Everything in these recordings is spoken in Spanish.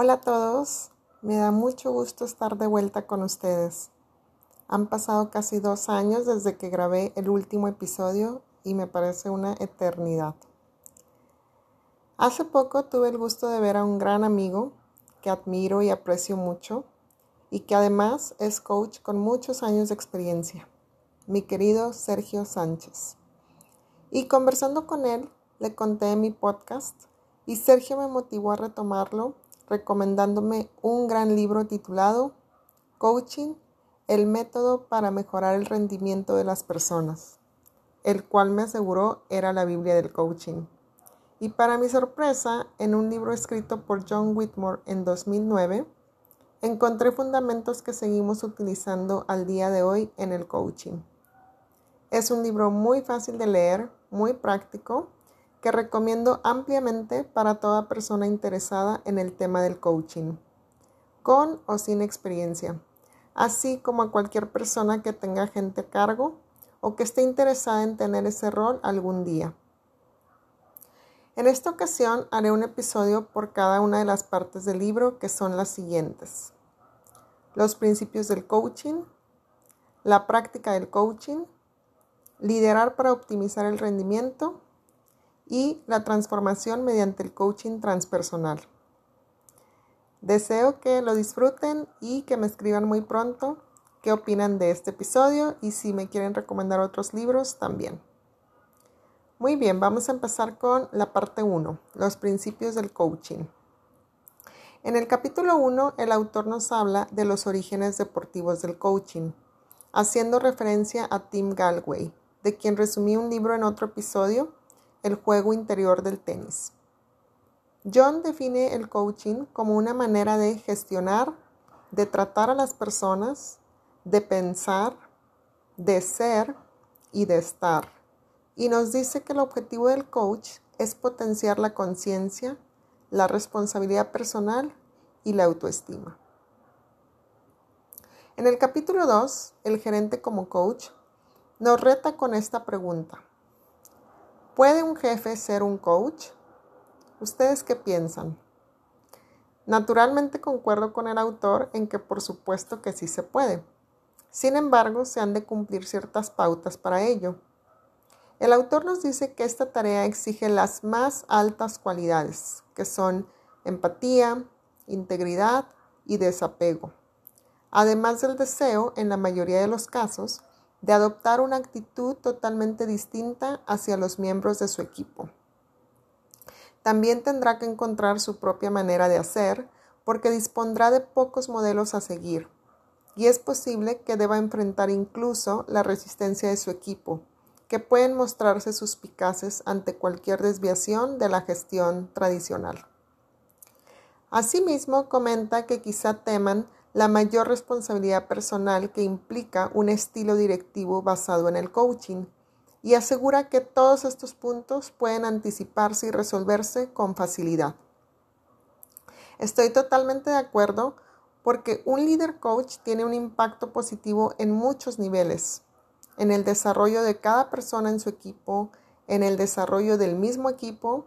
Hola a todos, me da mucho gusto estar de vuelta con ustedes. Han pasado casi dos años desde que grabé el último episodio y me parece una eternidad. Hace poco tuve el gusto de ver a un gran amigo que admiro y aprecio mucho y que además es coach con muchos años de experiencia, mi querido Sergio Sánchez. Y conversando con él, le conté mi podcast y Sergio me motivó a retomarlo recomendándome un gran libro titulado Coaching, el método para mejorar el rendimiento de las personas, el cual me aseguró era la Biblia del coaching. Y para mi sorpresa, en un libro escrito por John Whitmore en 2009, encontré fundamentos que seguimos utilizando al día de hoy en el coaching. Es un libro muy fácil de leer, muy práctico que recomiendo ampliamente para toda persona interesada en el tema del coaching, con o sin experiencia, así como a cualquier persona que tenga gente a cargo o que esté interesada en tener ese rol algún día. En esta ocasión haré un episodio por cada una de las partes del libro que son las siguientes. Los principios del coaching, la práctica del coaching, liderar para optimizar el rendimiento, y la transformación mediante el coaching transpersonal. Deseo que lo disfruten y que me escriban muy pronto qué opinan de este episodio y si me quieren recomendar otros libros también. Muy bien, vamos a empezar con la parte 1, los principios del coaching. En el capítulo 1, el autor nos habla de los orígenes deportivos del coaching, haciendo referencia a Tim Galway, de quien resumí un libro en otro episodio el juego interior del tenis. John define el coaching como una manera de gestionar, de tratar a las personas, de pensar, de ser y de estar. Y nos dice que el objetivo del coach es potenciar la conciencia, la responsabilidad personal y la autoestima. En el capítulo 2, el gerente como coach nos reta con esta pregunta. ¿Puede un jefe ser un coach? ¿Ustedes qué piensan? Naturalmente concuerdo con el autor en que por supuesto que sí se puede. Sin embargo, se han de cumplir ciertas pautas para ello. El autor nos dice que esta tarea exige las más altas cualidades, que son empatía, integridad y desapego. Además del deseo, en la mayoría de los casos, de adoptar una actitud totalmente distinta hacia los miembros de su equipo. También tendrá que encontrar su propia manera de hacer porque dispondrá de pocos modelos a seguir y es posible que deba enfrentar incluso la resistencia de su equipo, que pueden mostrarse suspicaces ante cualquier desviación de la gestión tradicional. Asimismo, comenta que quizá teman la mayor responsabilidad personal que implica un estilo directivo basado en el coaching y asegura que todos estos puntos pueden anticiparse y resolverse con facilidad. Estoy totalmente de acuerdo porque un líder coach tiene un impacto positivo en muchos niveles, en el desarrollo de cada persona en su equipo, en el desarrollo del mismo equipo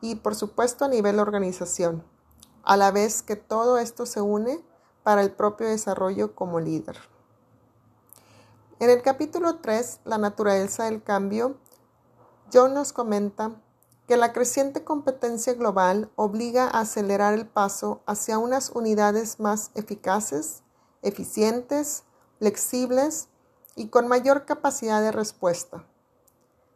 y por supuesto a nivel organización, a la vez que todo esto se une para el propio desarrollo como líder. En el capítulo 3, La naturaleza del cambio, John nos comenta que la creciente competencia global obliga a acelerar el paso hacia unas unidades más eficaces, eficientes, flexibles y con mayor capacidad de respuesta.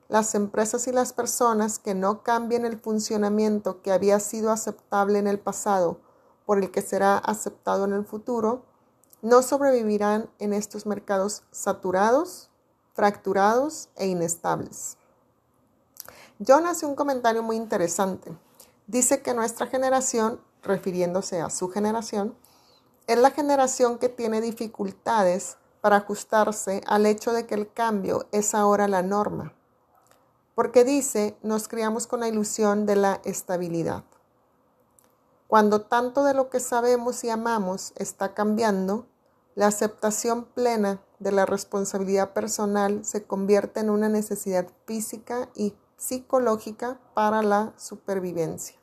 Las empresas y las personas que no cambien el funcionamiento que había sido aceptable en el pasado por el que será aceptado en el futuro, no sobrevivirán en estos mercados saturados, fracturados e inestables. John hace un comentario muy interesante. Dice que nuestra generación, refiriéndose a su generación, es la generación que tiene dificultades para ajustarse al hecho de que el cambio es ahora la norma. Porque dice, nos criamos con la ilusión de la estabilidad. Cuando tanto de lo que sabemos y amamos está cambiando, la aceptación plena de la responsabilidad personal se convierte en una necesidad física y psicológica para la supervivencia.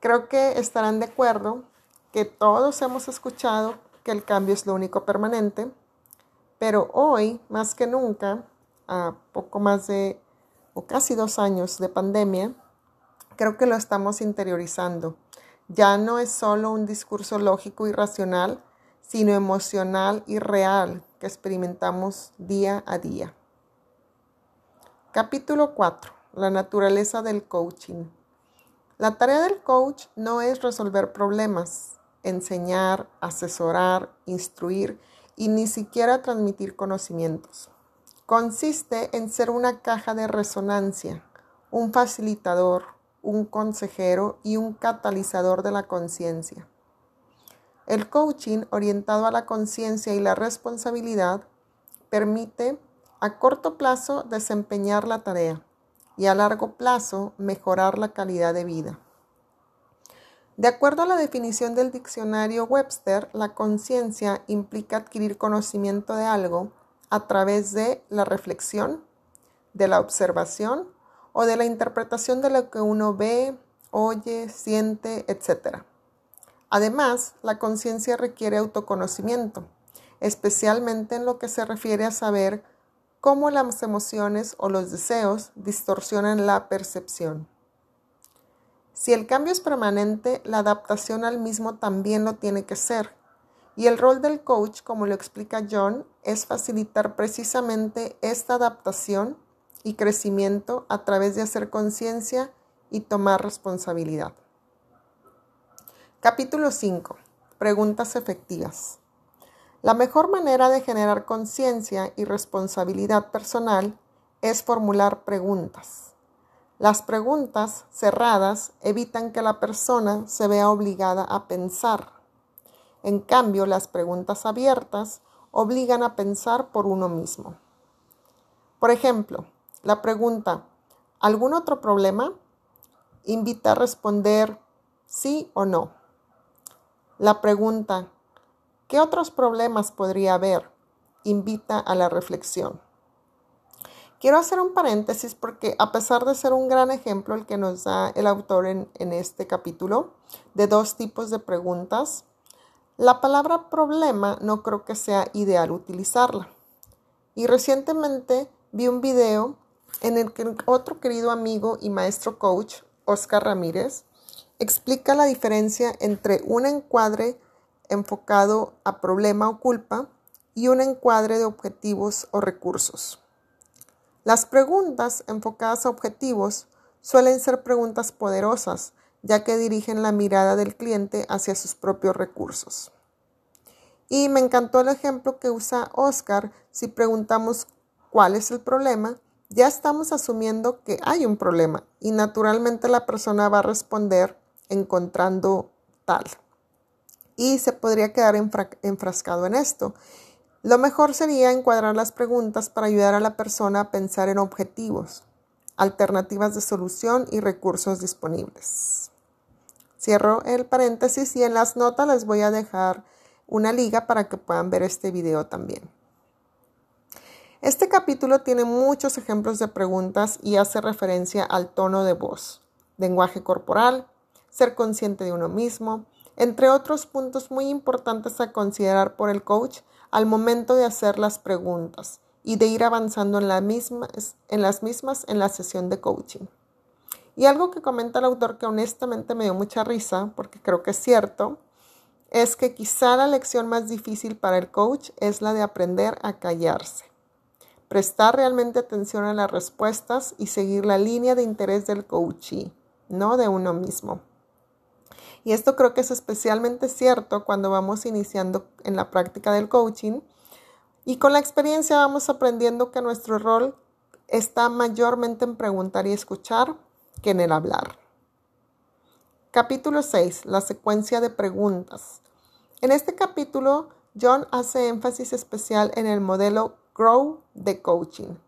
Creo que estarán de acuerdo que todos hemos escuchado que el cambio es lo único permanente, pero hoy, más que nunca, a poco más de o casi dos años de pandemia, creo que lo estamos interiorizando. Ya no es solo un discurso lógico y racional, sino emocional y real que experimentamos día a día. Capítulo 4. La naturaleza del coaching. La tarea del coach no es resolver problemas, enseñar, asesorar, instruir y ni siquiera transmitir conocimientos. Consiste en ser una caja de resonancia, un facilitador, un consejero y un catalizador de la conciencia. El coaching orientado a la conciencia y la responsabilidad permite a corto plazo desempeñar la tarea y a largo plazo mejorar la calidad de vida. De acuerdo a la definición del diccionario Webster, la conciencia implica adquirir conocimiento de algo a través de la reflexión, de la observación o de la interpretación de lo que uno ve, oye, siente, etc. Además, la conciencia requiere autoconocimiento, especialmente en lo que se refiere a saber cómo las emociones o los deseos distorsionan la percepción. Si el cambio es permanente, la adaptación al mismo también lo tiene que ser. Y el rol del coach, como lo explica John, es facilitar precisamente esta adaptación y crecimiento a través de hacer conciencia y tomar responsabilidad. Capítulo 5. Preguntas efectivas. La mejor manera de generar conciencia y responsabilidad personal es formular preguntas. Las preguntas cerradas evitan que la persona se vea obligada a pensar. En cambio, las preguntas abiertas obligan a pensar por uno mismo. Por ejemplo, la pregunta ¿algún otro problema? invita a responder sí o no. La pregunta ¿qué otros problemas podría haber? invita a la reflexión. Quiero hacer un paréntesis porque a pesar de ser un gran ejemplo el que nos da el autor en, este capítulo de dos tipos de preguntas, la palabra problema no creo que sea ideal utilizarla. Y recientemente vi un video en el que otro querido amigo y maestro coach, Oscar Ramírez, explica la diferencia entre un encuadre enfocado a problema o culpa y un encuadre de objetivos o recursos. Las preguntas enfocadas a objetivos suelen ser preguntas poderosas, ya que dirigen la mirada del cliente hacia sus propios recursos. Y me encantó el ejemplo que usa Oscar. Si preguntamos cuál es el problema, ya estamos asumiendo que hay un problema y naturalmente la persona va a responder encontrando tal. Y se podría quedar enfrascado en esto. Lo mejor sería encuadrar las preguntas para ayudar a la persona a pensar en objetivos, alternativas de solución y recursos disponibles. Cierro el paréntesis y en las notas les voy a dejar una liga para que puedan ver este video también. Este capítulo tiene muchos ejemplos de preguntas y hace referencia al tono de voz, lenguaje corporal, ser consciente de uno mismo, entre otros puntos muy importantes a considerar por el coach al momento de hacer las preguntas y de ir avanzando en, las mismas, en la sesión de coaching. Y algo que comenta el autor que honestamente me dio mucha risa, porque creo que es cierto, es que quizá la lección más difícil para el coach es la de aprender a callarse, prestar realmente atención a las respuestas y seguir la línea de interés del coachee, no de uno mismo. Y esto creo que es especialmente cierto cuando vamos iniciando en la práctica del coaching y con la experiencia vamos aprendiendo que nuestro rol está mayormente en preguntar y escuchar que en el hablar. Capítulo 6. La secuencia de preguntas. En este capítulo, John hace énfasis especial en el modelo Grow de coaching,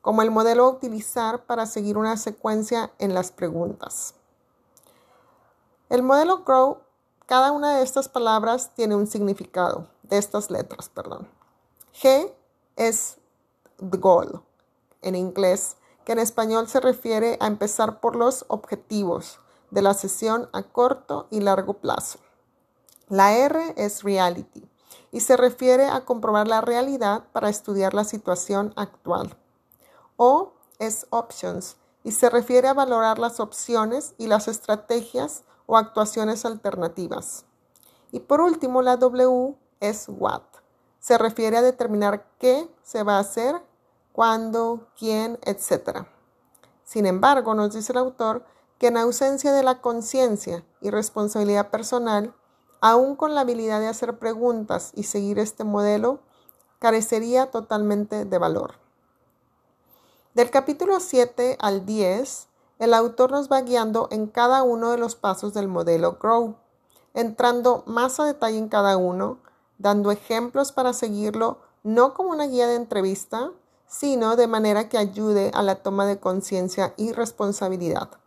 como el modelo a utilizar para seguir una secuencia en las preguntas. El modelo Grow, cada una de estas palabras tiene un significado, de estas letras, perdón. G es the goal, en inglés, que en español se refiere a empezar por los objetivos, de la sesión a corto y largo plazo. La R es reality y se refiere a comprobar la realidad para estudiar la situación actual. O es options y se refiere a valorar las opciones y las estrategias o actuaciones alternativas. Y por último, la W es what. Se refiere a determinar qué se va a hacer, cuándo, quién, etc. Sin embargo, nos dice el autor que en ausencia de la conciencia y responsabilidad personal, aún con la habilidad de hacer preguntas y seguir este modelo, carecería totalmente de valor. Del capítulo 7 al 10, el autor nos va guiando en cada uno de los pasos del modelo Grow, entrando más a detalle en cada uno, dando ejemplos para seguirlo no como una guía de entrevista, sino de manera que ayude a la toma de conciencia y responsabilidad.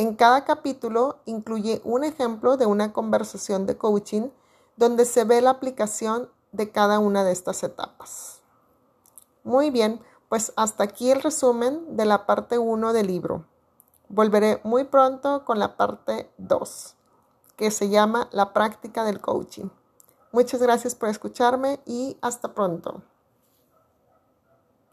En cada capítulo incluye un ejemplo de una conversación de coaching donde se ve la aplicación de cada una de estas etapas. Muy bien, pues hasta aquí el resumen de la parte 1 del libro. Volveré muy pronto con la parte 2, que se llama La práctica del coaching. Muchas gracias por escucharme y hasta pronto.